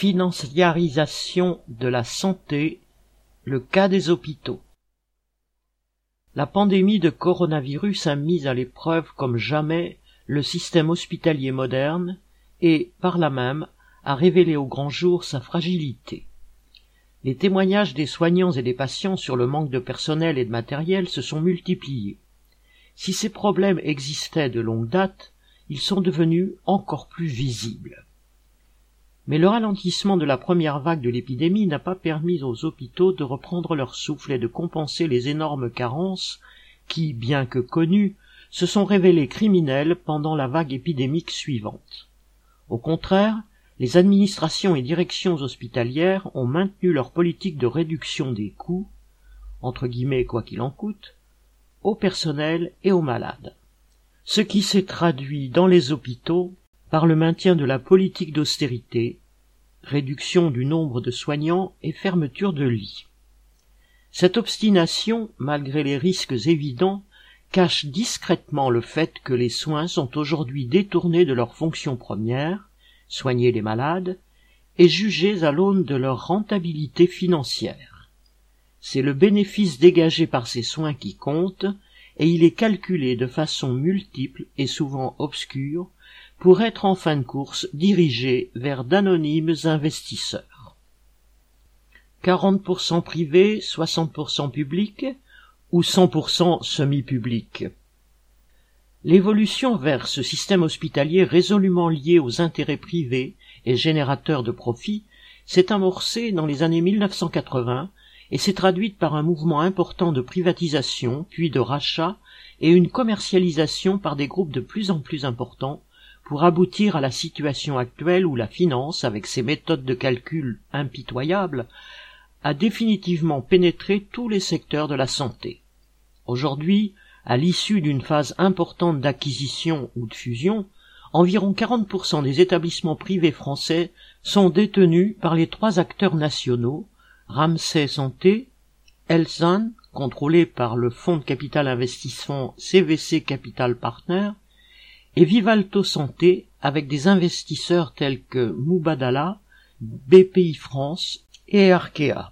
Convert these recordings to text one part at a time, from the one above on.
Financiarisation de la santé, le cas des hôpitaux. La pandémie de coronavirus a mis à l'épreuve comme jamais le système hospitalier moderne et, par là même, a révélé au grand jour sa fragilité. Les témoignages des soignants et des patients sur le manque de personnel et de matériel se sont multipliés. Si ces problèmes existaient de longue date, ils sont devenus encore plus visibles. Mais le ralentissement de la première vague de l'épidémie n'a pas permis aux hôpitaux de reprendre leur souffle et de compenser les énormes carences qui, bien que connues, se sont révélées criminelles pendant la vague épidémique suivante. Au contraire, les administrations et directions hospitalières ont maintenu leur politique de réduction des coûts, entre guillemets quoi qu'il en coûte, au personnel et aux malades. Ce qui s'est traduit dans les hôpitaux par le maintien de la politique d'austérité, réduction du nombre de soignants et fermeture de lits. Cette obstination, malgré les risques évidents, cache discrètement le fait que les soins sont aujourd'hui détournés de leur fonction première, soigner les malades, et jugés à l'aune de leur rentabilité financière. C'est le bénéfice dégagé par ces soins qui compte, et il est calculé de façon multiple et souvent obscure pour être en fin de course dirigé vers d'anonymes investisseurs. 40% privé, 60% public ou 100% semi-public. L'évolution vers ce système hospitalier résolument lié aux intérêts privés et générateur de profits s'est amorcée dans les années 1980 et s'est traduite par un mouvement important de privatisation puis de rachat et une commercialisation par des groupes de plus en plus importants pour aboutir à la situation actuelle où la finance, avec ses méthodes de calcul impitoyables, a définitivement pénétré tous les secteurs de la santé. Aujourd'hui, à l'issue d'une phase importante d'acquisition ou de fusion, environ 40% des établissements privés français sont détenus par les trois acteurs nationaux, Ramsay Santé, Elsan, contrôlé par le fonds de capital investissement CVC Capital Partner, et Vivalto Santé avec des investisseurs tels que Mubadala, BPI France et Arkea.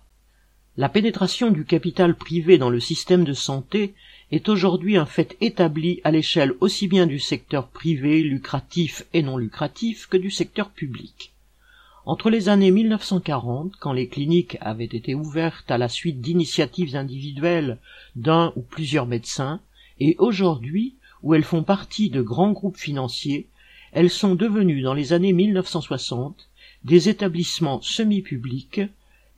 La pénétration du capital privé dans le système de santé est aujourd'hui un fait établi à l'échelle aussi bien du secteur privé, lucratif et non lucratif que du secteur public. Entre les années 1940, quand les cliniques avaient été ouvertes à la suite d'initiatives individuelles d'un ou plusieurs médecins, et aujourd'hui, où elles font partie de grands groupes financiers, elles sont devenues dans les années 1960 des établissements semi-publics,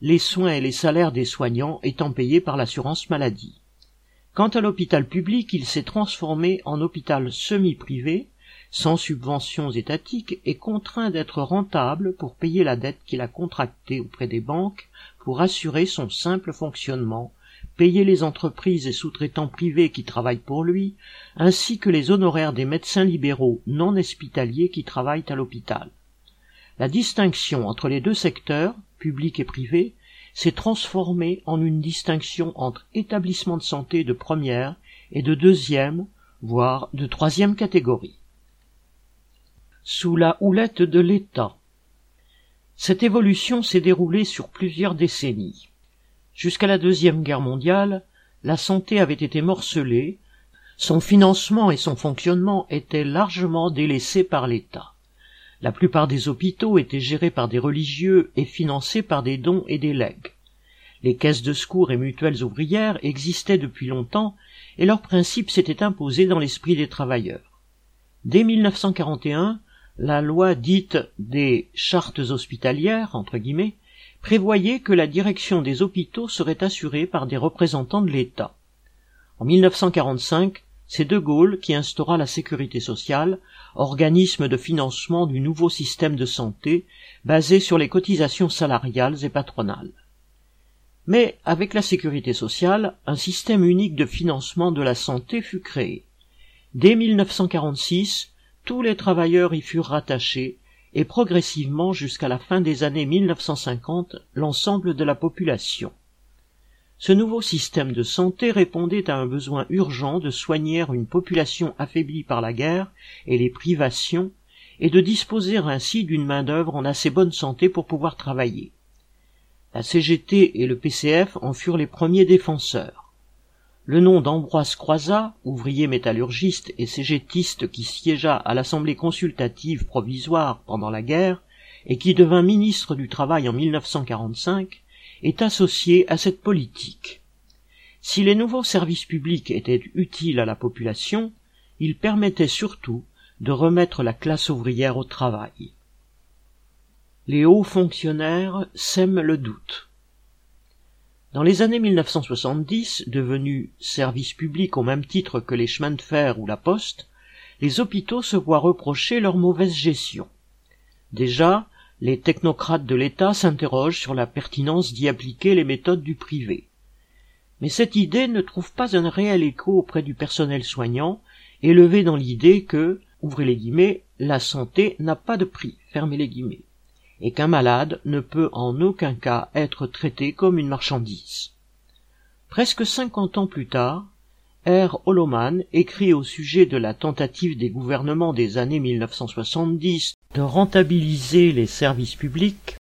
les soins et les salaires des soignants étant payés par l'assurance maladie. Quant à l'hôpital public, il s'est transformé en hôpital semi-privé, sans subventions étatiques et contraint d'être rentable pour payer la dette qu'il a contractée auprès des banques pour assurer son simple fonctionnement payer les entreprises et sous-traitants privés qui travaillent pour lui, ainsi que les honoraires des médecins libéraux non hospitaliers qui travaillent à l'hôpital. La distinction entre les deux secteurs, public et privé, s'est transformée en une distinction entre établissements de santé de première et de deuxième, voire de troisième catégorie. Sous la houlette de l'État. Cette évolution s'est déroulée sur plusieurs décennies. Jusqu'à la Deuxième Guerre mondiale, la santé avait été morcelée, son financement et son fonctionnement étaient largement délaissés par l'État. La plupart des hôpitaux étaient gérés par des religieux et financés par des dons et des legs. Les caisses de secours et mutuelles ouvrières existaient depuis longtemps et leur principe s'était imposé dans l'esprit des travailleurs. Dès 1941, la loi dite des chartes hospitalières, entre guillemets, prévoyait que la direction des hôpitaux serait assurée par des représentants de l'État. En 1945, c'est De Gaulle qui instaura la sécurité sociale, organisme de financement du nouveau système de santé basé sur les cotisations salariales et patronales. Mais avec la sécurité sociale, un système unique de financement de la santé fut créé. Dès 1946, tous les travailleurs y furent rattachés et progressivement jusqu'à la fin des années 1950 l'ensemble de la population. Ce nouveau système de santé répondait à un besoin urgent de soigner une population affaiblie par la guerre et les privations et de disposer ainsi d'une main-d'œuvre en assez bonne santé pour pouvoir travailler. La CGT et le PCF en furent les premiers défenseurs. Le nom d'Ambroise Croizat, ouvrier métallurgiste et cégétiste qui siégea à l'Assemblée consultative provisoire pendant la guerre et qui devint ministre du Travail en 1945, est associé à cette politique. Si les nouveaux services publics étaient utiles à la population, ils permettaient surtout de remettre la classe ouvrière au travail. Les hauts fonctionnaires sèment le doute. Dans les années 1970, devenus services publics au même titre que les chemins de fer ou la poste, les hôpitaux se voient reprocher leur mauvaise gestion. Déjà, les technocrates de l'État s'interrogent sur la pertinence d'y appliquer les méthodes du privé. Mais cette idée ne trouve pas un réel écho auprès du personnel soignant, élevé dans l'idée que, ouvrez les guillemets, la santé n'a pas de prix, fermez les guillemets, et qu'un malade ne peut en aucun cas être traité comme une marchandise. Presque cinquante ans plus tard, R. Holoman écrit au sujet de la tentative des gouvernements des années 1970 de rentabiliser les services publics,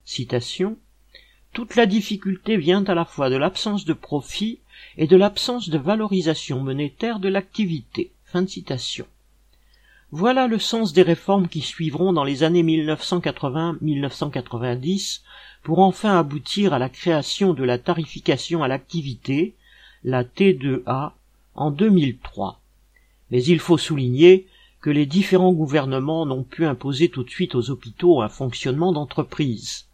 toute la difficulté vient à la fois de l'absence de profit et de l'absence de valorisation monétaire de l'activité. Fin de citation. Voilà le sens des réformes qui suivront dans les années 1980-1990 pour enfin aboutir à la création de la tarification à l'activité, la T2A, en 2003. Mais il faut souligner que les différents gouvernements n'ont pu imposer tout de suite aux hôpitaux un fonctionnement d'entreprise.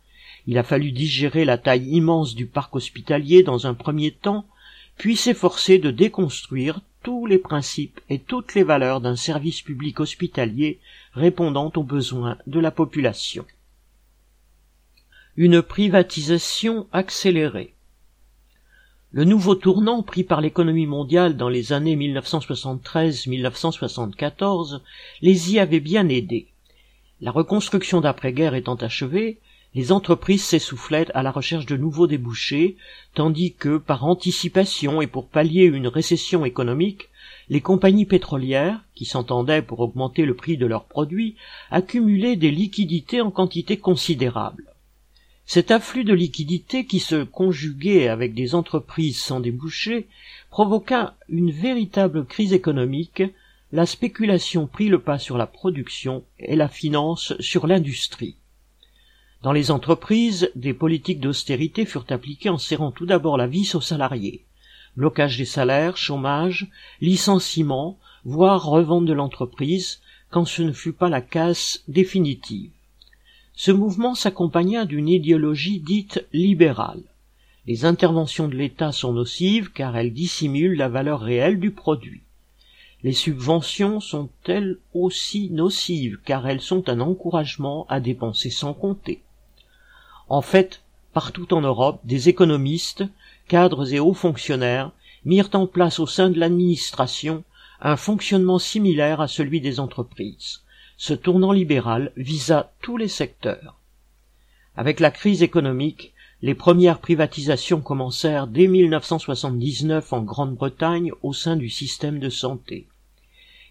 Il a fallu digérer la taille immense du parc hospitalier dans un premier temps, puis s'efforcer de déconstruire tous les principes et toutes les valeurs d'un service public hospitalier répondant aux besoins de la population. Une privatisation accélérée. Le nouveau tournant pris par l'économie mondiale dans les années 1973-1974 les y avait bien aidés. La reconstruction d'après-guerre étant achevée, les entreprises s'essoufflaient à la recherche de nouveaux débouchés, tandis que, par anticipation et pour pallier une récession économique, les compagnies pétrolières, qui s'entendaient pour augmenter le prix de leurs produits, accumulaient des liquidités en quantité considérable. Cet afflux de liquidités qui se conjuguait avec des entreprises sans débouchés provoqua une véritable crise économique, la spéculation prit le pas sur la production et la finance sur l'industrie. Dans les entreprises, des politiques d'austérité furent appliquées en serrant tout d'abord la vis aux salariés. Blocage des salaires, chômage, licenciement, voire revente de l'entreprise, quand ce ne fut pas la casse définitive. Ce mouvement s'accompagna d'une idéologie dite libérale. Les interventions de l'État sont nocives car elles dissimulent la valeur réelle du produit. Les subventions sont elles aussi nocives car elles sont un encouragement à dépenser sans compter? En fait, partout en Europe, des économistes, cadres et hauts fonctionnaires mirent en place au sein de l'administration un fonctionnement similaire à celui des entreprises ce tournant libéral visa tous les secteurs. Avec la crise économique, les premières privatisations commencèrent dès 1979 en Grande-Bretagne au sein du système de santé.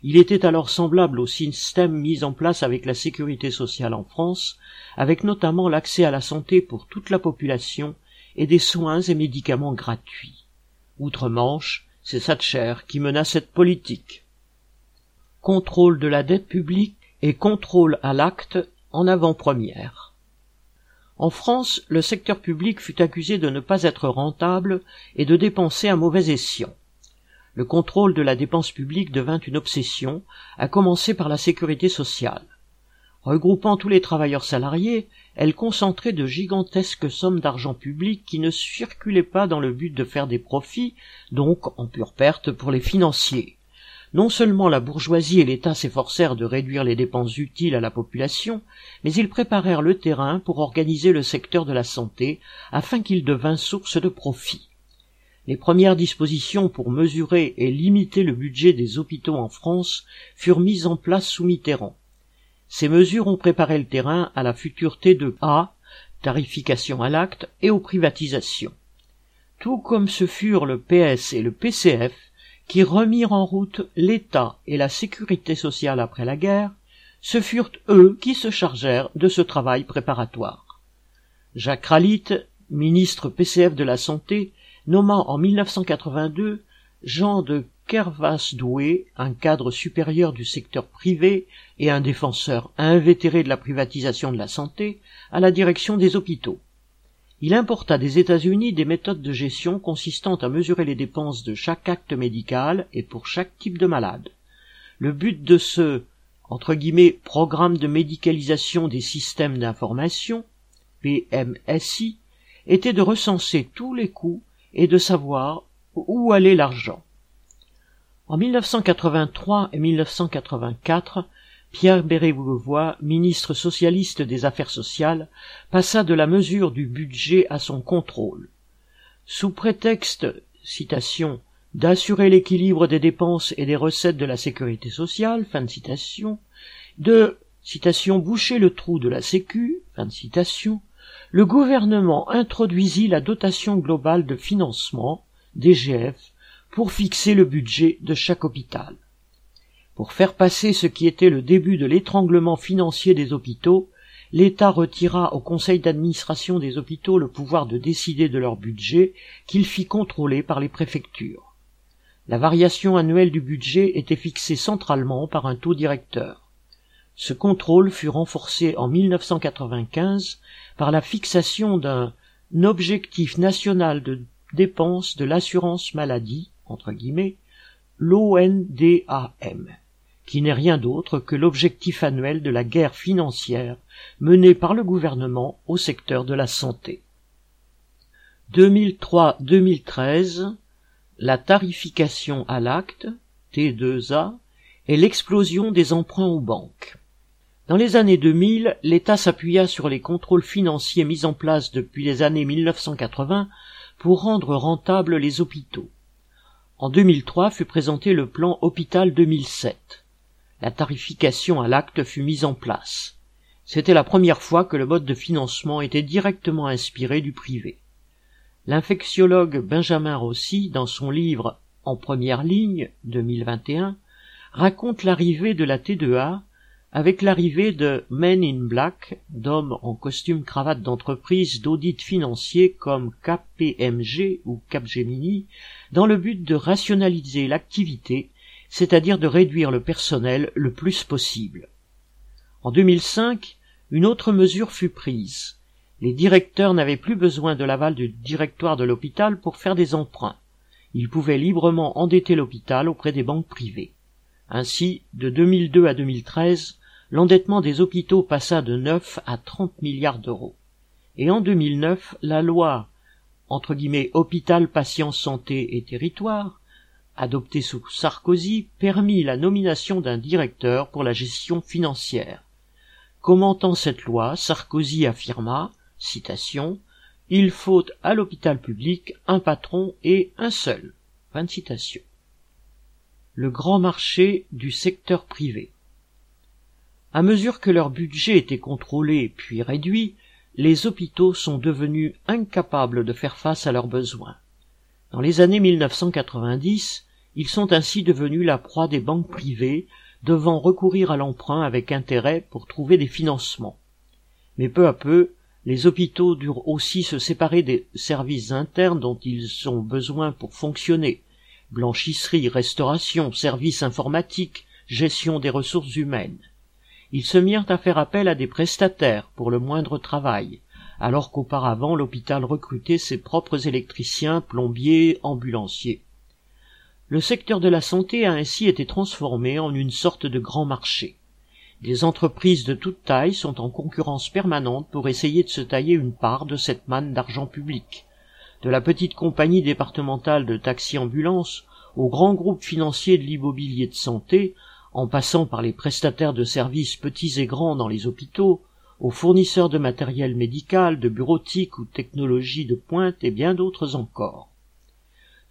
Il était alors semblable au système mis en place avec la sécurité sociale en France, avec notamment l'accès à la santé pour toute la population et des soins et médicaments gratuits. Outre-Manche, c'est Thatcher qui mena cette politique. Contrôle de la dette publique et contrôle à l'acte en avant-première. En France, le secteur public fut accusé de ne pas être rentable et de dépenser à mauvais escient. Le contrôle de la dépense publique devint une obsession, à commencer par la sécurité sociale. Regroupant tous les travailleurs salariés, elle concentrait de gigantesques sommes d'argent public qui ne circulaient pas dans le but de faire des profits, donc en pure perte pour les financiers. Non seulement la bourgeoisie et l'État s'efforcèrent de réduire les dépenses utiles à la population, mais ils préparèrent le terrain pour organiser le secteur de la santé afin qu'il devînt source de profit. Les premières dispositions pour mesurer et limiter le budget des hôpitaux en France furent mises en place sous Mitterrand. Ces mesures ont préparé le terrain à la future T2A, tarification à l'acte, et aux privatisations. Tout comme ce furent le PS et le PCF, qui remirent en route l'État et la sécurité sociale après la guerre, ce furent eux qui se chargèrent de ce travail préparatoire. Jacques Ralit, ministre PCF de la Santé, nomma en 1982 Jean de Kervas-Doué, un cadre supérieur du secteur privé et un défenseur invétéré de la privatisation de la santé, à la direction des hôpitaux. Il importa des États-Unis des méthodes de gestion consistant à mesurer les dépenses de chaque acte médical et pour chaque type de malade. Le but de ce entre guillemets programme de médicalisation des systèmes d'information PMSI était de recenser tous les coûts et de savoir où allait l'argent. En 1983 et 1984, Pierre Bérégovoy, ministre socialiste des Affaires sociales, passa de la mesure du budget à son contrôle. Sous prétexte, citation, d'assurer l'équilibre des dépenses et des recettes de la sécurité sociale, fin de citation, de, citation, boucher le trou de la sécu, fin de citation, le gouvernement introduisit la dotation globale de financement, DGF, pour fixer le budget de chaque hôpital. Pour faire passer ce qui était le début de l'étranglement financier des hôpitaux, l'État retira au conseil d'administration des hôpitaux le pouvoir de décider de leur budget qu'il fit contrôler par les préfectures. La variation annuelle du budget était fixée centralement par un taux directeur. Ce contrôle fut renforcé en 1995 par la fixation d'un objectif national de dépenses de l'assurance maladie, entre guillemets, l'ONDAM qui n'est rien d'autre que l'objectif annuel de la guerre financière menée par le gouvernement au secteur de la santé. 2003-2013, la tarification à l'acte, T2A, et l'explosion des emprunts aux banques. Dans les années 2000, l'État s'appuya sur les contrôles financiers mis en place depuis les années 1980 pour rendre rentables les hôpitaux. En 2003 fut présenté le plan Hôpital 2007 la tarification à l'acte fut mise en place. C'était la première fois que le mode de financement était directement inspiré du privé. L'infectiologue Benjamin Rossi, dans son livre En première ligne 2021, raconte l'arrivée de la T2A avec l'arrivée de Men in Black, d'hommes en costume cravate d'entreprise d'audit financier comme KPMG ou Capgemini, dans le but de rationaliser l'activité c'est-à-dire de réduire le personnel le plus possible. En 2005, une autre mesure fut prise. Les directeurs n'avaient plus besoin de l'aval du directoire de l'hôpital pour faire des emprunts. Ils pouvaient librement endetter l'hôpital auprès des banques privées. Ainsi, de 2002 à 2013, l'endettement des hôpitaux passa de 9 à 30 milliards d'euros. Et en 2009, la loi entre guillemets hôpital, patient, santé et territoire adopté sous Sarkozy, permit la nomination d'un directeur pour la gestion financière. Commentant cette loi, Sarkozy affirma, citation, Il faut à l'hôpital public un patron et un seul. Fin citation. Le grand marché du secteur privé. À mesure que leur budget était contrôlé puis réduit, les hôpitaux sont devenus incapables de faire face à leurs besoins. Dans les années 1990, ils sont ainsi devenus la proie des banques privées, devant recourir à l'emprunt avec intérêt pour trouver des financements. Mais peu à peu, les hôpitaux durent aussi se séparer des services internes dont ils ont besoin pour fonctionner blanchisserie, restauration, services informatiques, gestion des ressources humaines. Ils se mirent à faire appel à des prestataires pour le moindre travail, alors qu'auparavant l'hôpital recrutait ses propres électriciens, plombiers, ambulanciers. Le secteur de la santé a ainsi été transformé en une sorte de grand marché. Des entreprises de toute taille sont en concurrence permanente pour essayer de se tailler une part de cette manne d'argent public. De la petite compagnie départementale de taxi-ambulance au grand groupe financier de l'immobilier de santé, en passant par les prestataires de services petits et grands dans les hôpitaux, aux fournisseurs de matériel médical, de bureautique ou technologie de pointe et bien d'autres encore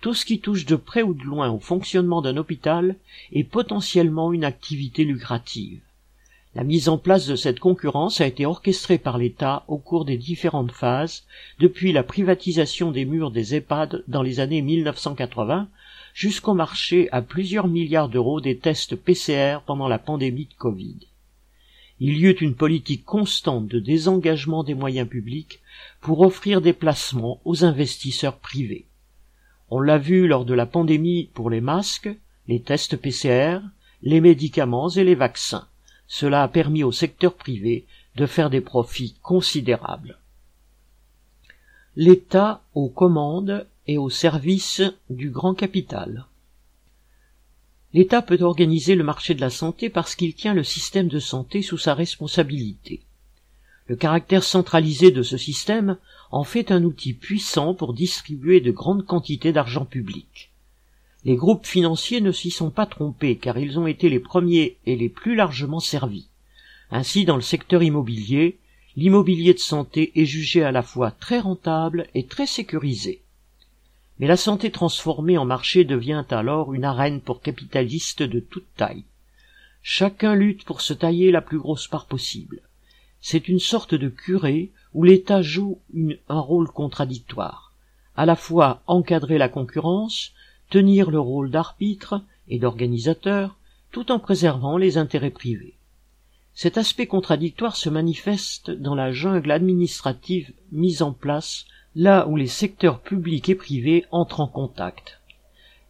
tout ce qui touche de près ou de loin au fonctionnement d'un hôpital est potentiellement une activité lucrative. La mise en place de cette concurrence a été orchestrée par l'État au cours des différentes phases, depuis la privatisation des murs des EHPAD dans les années 1980 jusqu'au marché à plusieurs milliards d'euros des tests PCR pendant la pandémie de Covid. il y eut une politique constante de désengagement des moyens publics pour offrir des placements aux investisseurs privés. On l'a vu lors de la pandémie pour les masques, les tests PCR, les médicaments et les vaccins. Cela a permis au secteur privé de faire des profits considérables. L'État aux commandes et au service du grand capital. L'État peut organiser le marché de la santé parce qu'il tient le système de santé sous sa responsabilité. Le caractère centralisé de ce système en fait un outil puissant pour distribuer de grandes quantités d'argent public. Les groupes financiers ne s'y sont pas trompés car ils ont été les premiers et les plus largement servis. Ainsi, dans le secteur immobilier, l'immobilier de santé est jugé à la fois très rentable et très sécurisé. Mais la santé transformée en marché devient alors une arène pour capitalistes de toute taille. Chacun lutte pour se tailler la plus grosse part possible. C'est une sorte de curé où l'État joue un rôle contradictoire. À la fois encadrer la concurrence, tenir le rôle d'arbitre et d'organisateur, tout en préservant les intérêts privés. Cet aspect contradictoire se manifeste dans la jungle administrative mise en place là où les secteurs publics et privés entrent en contact.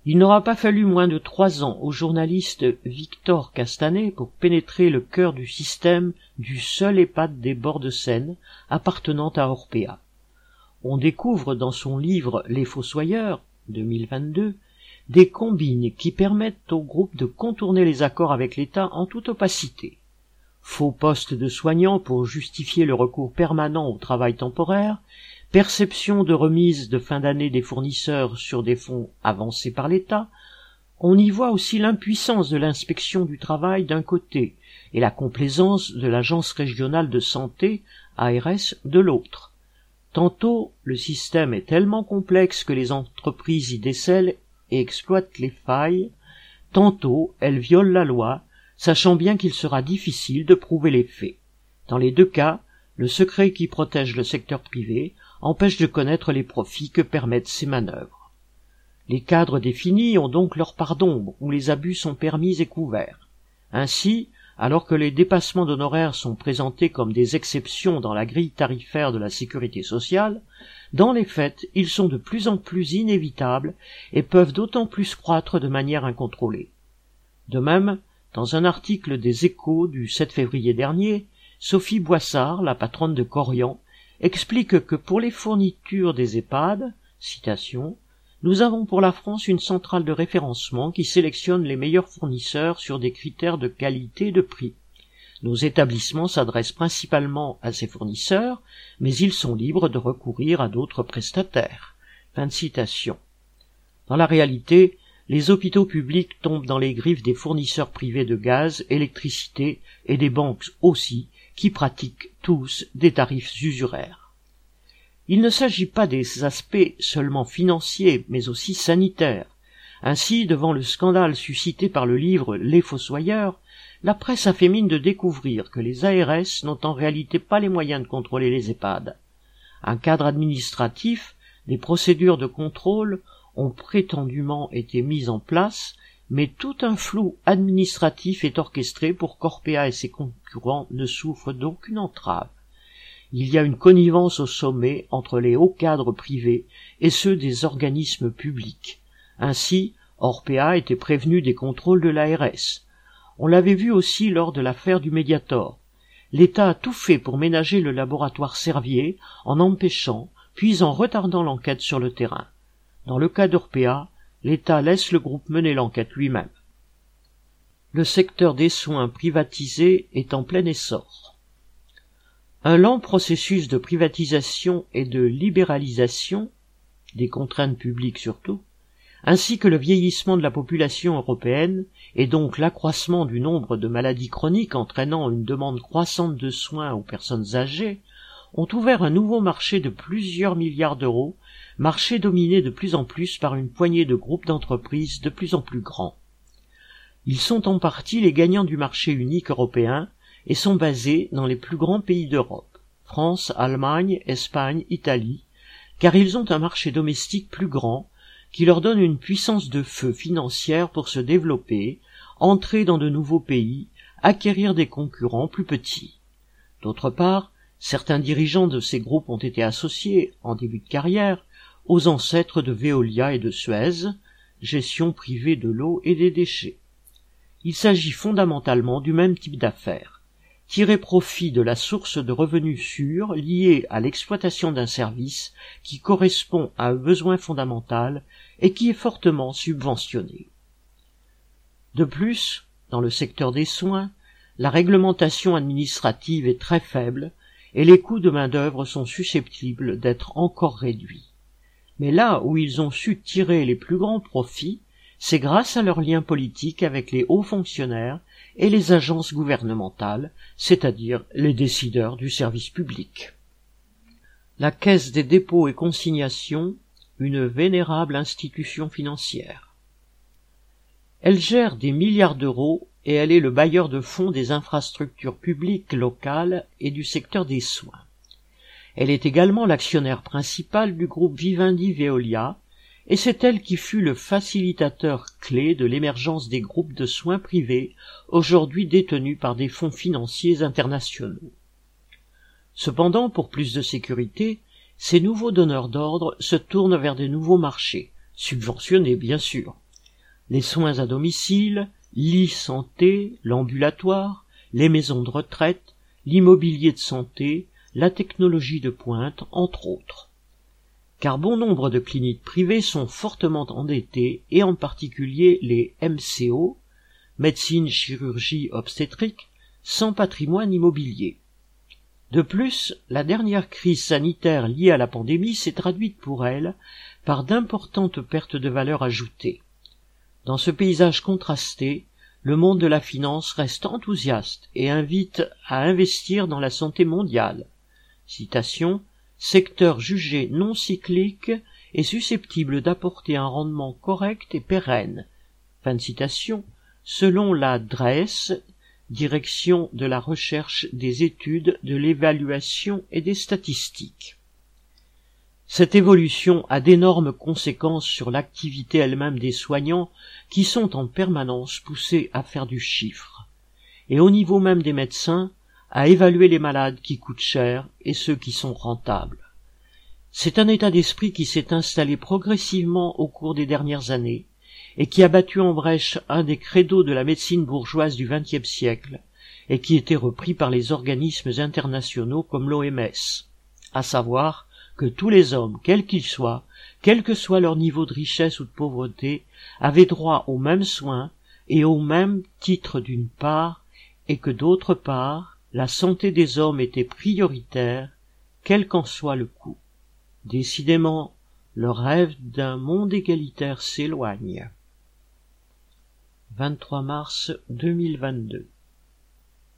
Il n'aura pas fallu moins de trois ans au journaliste Victor Castanet pour pénétrer le cœur du système du seul EHPAD des bords de Seine appartenant à Orpea. On découvre dans son livre Les Fossoyeurs, 2022, des combines qui permettent au groupe de contourner les accords avec l'État en toute opacité. Faux postes de soignants pour justifier le recours permanent au travail temporaire, perception de remise de fin d'année des fournisseurs sur des fonds avancés par l'État, on y voit aussi l'impuissance de l'inspection du travail d'un côté et la complaisance de l'agence régionale de santé ARS de l'autre. Tantôt le système est tellement complexe que les entreprises y décèlent et exploitent les failles, tantôt elles violent la loi, sachant bien qu'il sera difficile de prouver les faits. Dans les deux cas, le secret qui protège le secteur privé empêche de connaître les profits que permettent ces manœuvres. Les cadres définis ont donc leur part d'ombre où les abus sont permis et couverts. Ainsi, alors que les dépassements d'honoraires sont présentés comme des exceptions dans la grille tarifaire de la sécurité sociale, dans les faits, ils sont de plus en plus inévitables et peuvent d'autant plus croître de manière incontrôlée. De même, dans un article des Échos du 7 février dernier, Sophie Boissard, la patronne de Corian, explique que pour les fournitures des EHPAD, citation, nous avons pour la France une centrale de référencement qui sélectionne les meilleurs fournisseurs sur des critères de qualité et de prix. Nos établissements s'adressent principalement à ces fournisseurs, mais ils sont libres de recourir à d'autres prestataires. Fin de citation. Dans la réalité, les hôpitaux publics tombent dans les griffes des fournisseurs privés de gaz, électricité et des banques aussi, qui pratiquent tous des tarifs usuraires. Il ne s'agit pas des aspects seulement financiers, mais aussi sanitaires. Ainsi, devant le scandale suscité par le livre Les Fossoyeurs, la presse a fait mine de découvrir que les ARS n'ont en réalité pas les moyens de contrôler les EHPAD. Un cadre administratif, des procédures de contrôle ont prétendument été mises en place mais tout un flou administratif est orchestré pour qu'Orpea et ses concurrents ne souffrent d'aucune entrave. Il y a une connivence au sommet entre les hauts cadres privés et ceux des organismes publics. Ainsi, Orpea était prévenu des contrôles de l'ARS. On l'avait vu aussi lors de l'affaire du Mediator. L'État a tout fait pour ménager le laboratoire Servier en empêchant, puis en retardant l'enquête sur le terrain. Dans le cas d'Orpea, l'État laisse le groupe mener l'enquête lui-même. Le secteur des soins privatisés est en plein essor. Un lent processus de privatisation et de libéralisation, des contraintes publiques surtout, ainsi que le vieillissement de la population européenne et donc l'accroissement du nombre de maladies chroniques entraînant une demande croissante de soins aux personnes âgées, ont ouvert un nouveau marché de plusieurs milliards d'euros marché dominé de plus en plus par une poignée de groupes d'entreprises de plus en plus grands. Ils sont en partie les gagnants du marché unique européen et sont basés dans les plus grands pays d'Europe, France, Allemagne, Espagne, Italie, car ils ont un marché domestique plus grand qui leur donne une puissance de feu financière pour se développer, entrer dans de nouveaux pays, acquérir des concurrents plus petits. D'autre part, certains dirigeants de ces groupes ont été associés, en début de carrière, aux ancêtres de Veolia et de Suez, gestion privée de l'eau et des déchets. Il s'agit fondamentalement du même type d'affaires. Tirer profit de la source de revenus sûrs liée à l'exploitation d'un service qui correspond à un besoin fondamental et qui est fortement subventionné. De plus, dans le secteur des soins, la réglementation administrative est très faible et les coûts de main-d'œuvre sont susceptibles d'être encore réduits. Mais là où ils ont su tirer les plus grands profits, c'est grâce à leurs liens politiques avec les hauts fonctionnaires et les agences gouvernementales, c'est-à-dire les décideurs du service public. La Caisse des dépôts et consignations, une vénérable institution financière. Elle gère des milliards d'euros et elle est le bailleur de fonds des infrastructures publiques locales et du secteur des soins. Elle est également l'actionnaire principal du groupe Vivendi Veolia, et c'est elle qui fut le facilitateur clé de l'émergence des groupes de soins privés, aujourd'hui détenus par des fonds financiers internationaux. Cependant, pour plus de sécurité, ces nouveaux donneurs d'ordre se tournent vers des nouveaux marchés, subventionnés bien sûr. Les soins à domicile, lits santé, l'ambulatoire, les maisons de retraite, l'immobilier de santé, la technologie de pointe, entre autres car bon nombre de cliniques privées sont fortement endettées et en particulier les MCO, médecine chirurgie obstétrique, sans patrimoine immobilier. De plus, la dernière crise sanitaire liée à la pandémie s'est traduite pour elles par d'importantes pertes de valeur ajoutée. Dans ce paysage contrasté, le monde de la finance reste enthousiaste et invite à investir dans la santé mondiale. Citation secteur jugé non cyclique et susceptible d'apporter un rendement correct et pérenne. Fin de citation, selon la DRES, Direction de la recherche des études, de l'évaluation et des statistiques. Cette évolution a d'énormes conséquences sur l'activité elle-même des soignants qui sont en permanence poussés à faire du chiffre. Et au niveau même des médecins, à évaluer les malades qui coûtent cher et ceux qui sont rentables. C'est un état d'esprit qui s'est installé progressivement au cours des dernières années et qui a battu en brèche un des credos de la médecine bourgeoise du XXe siècle et qui était repris par les organismes internationaux comme l'OMS, à savoir que tous les hommes, quels qu'ils soient, quel que soit leur niveau de richesse ou de pauvreté, avaient droit aux mêmes soins et au même titre d'une part, et que d'autre part, la santé des hommes était prioritaire, quel qu'en soit le coût. Décidément, le rêve d'un monde égalitaire s'éloigne. 23 mars 2022